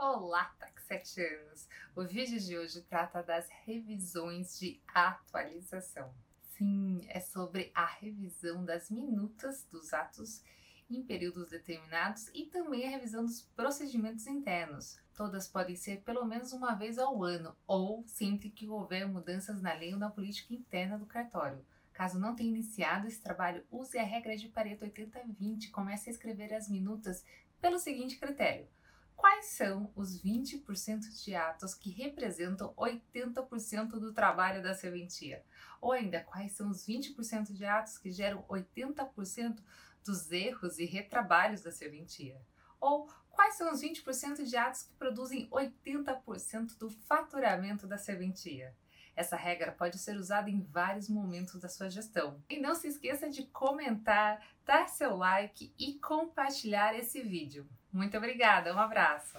Olá, taxetianos! O vídeo de hoje trata das revisões de atualização. Sim, é sobre a revisão das minutas dos atos em períodos determinados e também a revisão dos procedimentos internos. Todas podem ser pelo menos uma vez ao ano ou sempre que houver mudanças na lei ou na política interna do cartório. Caso não tenha iniciado esse trabalho, use a regra de Pareto 80-20 e comece a escrever as minutas pelo seguinte critério quais são os 20% de atos que representam 80% do trabalho da serventia? Ou ainda, quais são os 20% de atos que geram 80% dos erros e retrabalhos da serventia? Ou quais são os 20% de atos que produzem 80% do faturamento da serventia? Essa regra pode ser usada em vários momentos da sua gestão. E não se esqueça de comentar, dar seu like e compartilhar esse vídeo. Muito obrigada, um abraço!